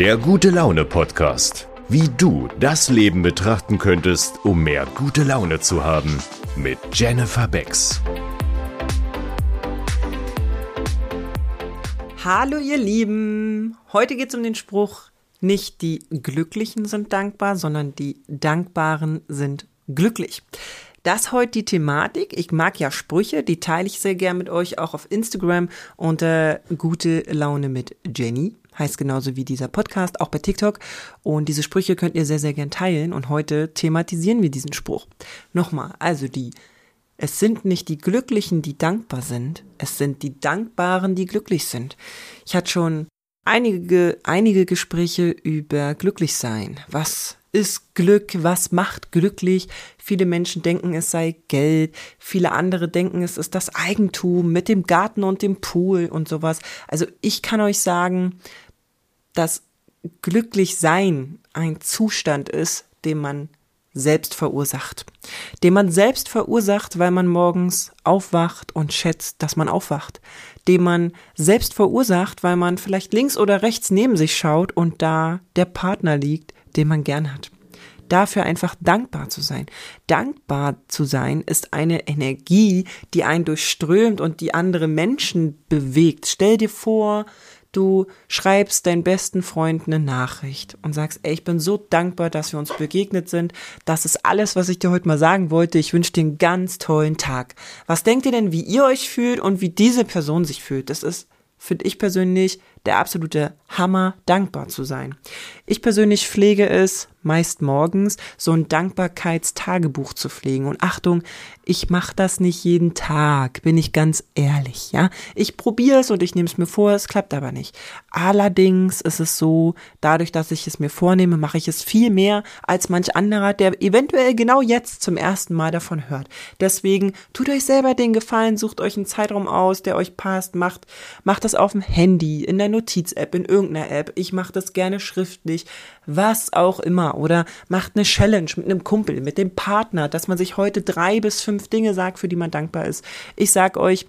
Der gute Laune Podcast. Wie du das Leben betrachten könntest, um mehr gute Laune zu haben. Mit Jennifer Becks. Hallo ihr Lieben. Heute geht es um den Spruch, nicht die Glücklichen sind dankbar, sondern die Dankbaren sind glücklich. Das heute die Thematik. Ich mag ja Sprüche, die teile ich sehr gern mit euch auch auf Instagram unter gute Laune mit Jenny. Heißt genauso wie dieser Podcast, auch bei TikTok. Und diese Sprüche könnt ihr sehr, sehr gern teilen. Und heute thematisieren wir diesen Spruch. Nochmal, also die, es sind nicht die Glücklichen, die dankbar sind. Es sind die Dankbaren, die glücklich sind. Ich hatte schon einige, einige Gespräche über Glücklichsein. Was ist Glück? Was macht glücklich? Viele Menschen denken, es sei Geld. Viele andere denken, es ist das Eigentum mit dem Garten und dem Pool und sowas. Also ich kann euch sagen, dass glücklich sein ein Zustand ist, den man selbst verursacht. Den man selbst verursacht, weil man morgens aufwacht und schätzt, dass man aufwacht. Den man selbst verursacht, weil man vielleicht links oder rechts neben sich schaut und da der Partner liegt, den man gern hat. Dafür einfach dankbar zu sein. Dankbar zu sein ist eine Energie, die einen durchströmt und die andere Menschen bewegt. Stell dir vor, du schreibst deinen besten Freund eine Nachricht und sagst, ey, ich bin so dankbar, dass wir uns begegnet sind. Das ist alles, was ich dir heute mal sagen wollte. Ich wünsche dir einen ganz tollen Tag. Was denkt ihr denn, wie ihr euch fühlt und wie diese Person sich fühlt? Das ist, finde ich persönlich, der absolute Hammer, dankbar zu sein. Ich persönlich pflege es, meist morgens, so ein Dankbarkeitstagebuch zu pflegen. Und Achtung, ich mache das nicht jeden Tag, bin ich ganz ehrlich, ja. Ich probiere es und ich nehme es mir vor, es klappt aber nicht. Allerdings ist es so, dadurch, dass ich es mir vornehme, mache ich es viel mehr als manch anderer, der eventuell genau jetzt zum ersten Mal davon hört. Deswegen tut euch selber den Gefallen, sucht euch einen Zeitraum aus, der euch passt, macht, macht das auf dem Handy, in der Notiz-App, in irgendeiner App. Ich mache das gerne schriftlich, was auch immer. Oder macht eine Challenge mit einem Kumpel, mit dem Partner, dass man sich heute drei bis fünf Dinge sagt, für die man dankbar ist. Ich sag euch,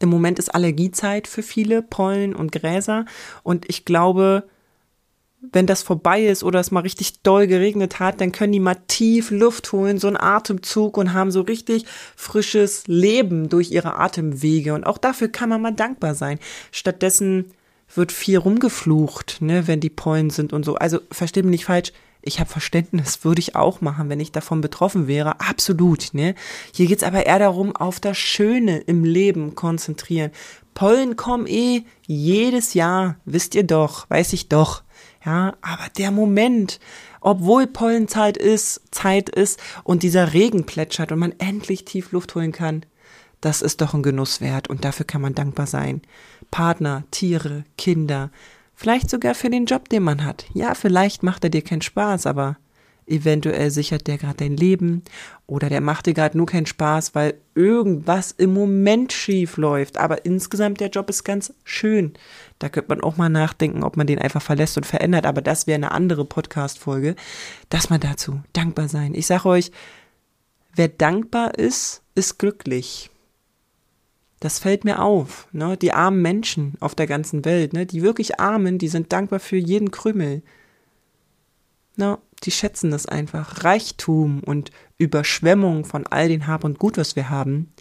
im Moment ist Allergiezeit für viele, Pollen und Gräser. Und ich glaube, wenn das vorbei ist oder es mal richtig doll geregnet hat, dann können die mal tief Luft holen, so einen Atemzug und haben so richtig frisches Leben durch ihre Atemwege. Und auch dafür kann man mal dankbar sein. Stattdessen wird viel rumgeflucht, ne, wenn die Pollen sind und so. Also versteht mich nicht falsch. Ich habe Verständnis, würde ich auch machen, wenn ich davon betroffen wäre. Absolut, ne? Hier geht's aber eher darum, auf das Schöne im Leben konzentrieren. Pollen kommen eh jedes Jahr, wisst ihr doch, weiß ich doch. Ja, aber der Moment, obwohl Pollenzeit ist, Zeit ist und dieser Regen plätschert und man endlich tief Luft holen kann, das ist doch ein Genuss wert und dafür kann man dankbar sein. Partner, Tiere, Kinder, vielleicht sogar für den Job, den man hat. Ja, vielleicht macht er dir keinen Spaß, aber eventuell sichert der gerade dein Leben oder der macht dir gerade nur keinen Spaß, weil irgendwas im Moment schief läuft. Aber insgesamt der Job ist ganz schön. Da könnte man auch mal nachdenken, ob man den einfach verlässt und verändert. Aber das wäre eine andere Podcast-Folge. Das mal dazu. Dankbar sein. Ich sage euch, wer dankbar ist, ist glücklich. Das fällt mir auf, ne? Die armen Menschen auf der ganzen Welt, ne? Die wirklich Armen, die sind dankbar für jeden Krümel. Na, die schätzen das einfach. Reichtum und Überschwemmung von all den Hab und Gut, was wir haben,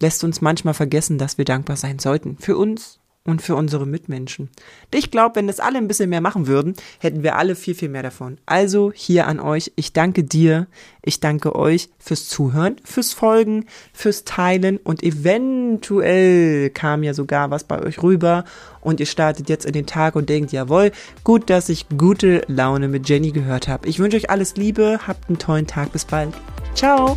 lässt uns manchmal vergessen, dass wir dankbar sein sollten. Für uns und für unsere Mitmenschen. Ich glaube, wenn das alle ein bisschen mehr machen würden, hätten wir alle viel, viel mehr davon. Also hier an euch, ich danke dir, ich danke euch fürs Zuhören, fürs Folgen, fürs Teilen und eventuell kam ja sogar was bei euch rüber und ihr startet jetzt in den Tag und denkt, jawohl, gut, dass ich gute Laune mit Jenny gehört habe. Ich wünsche euch alles Liebe, habt einen tollen Tag, bis bald. Ciao!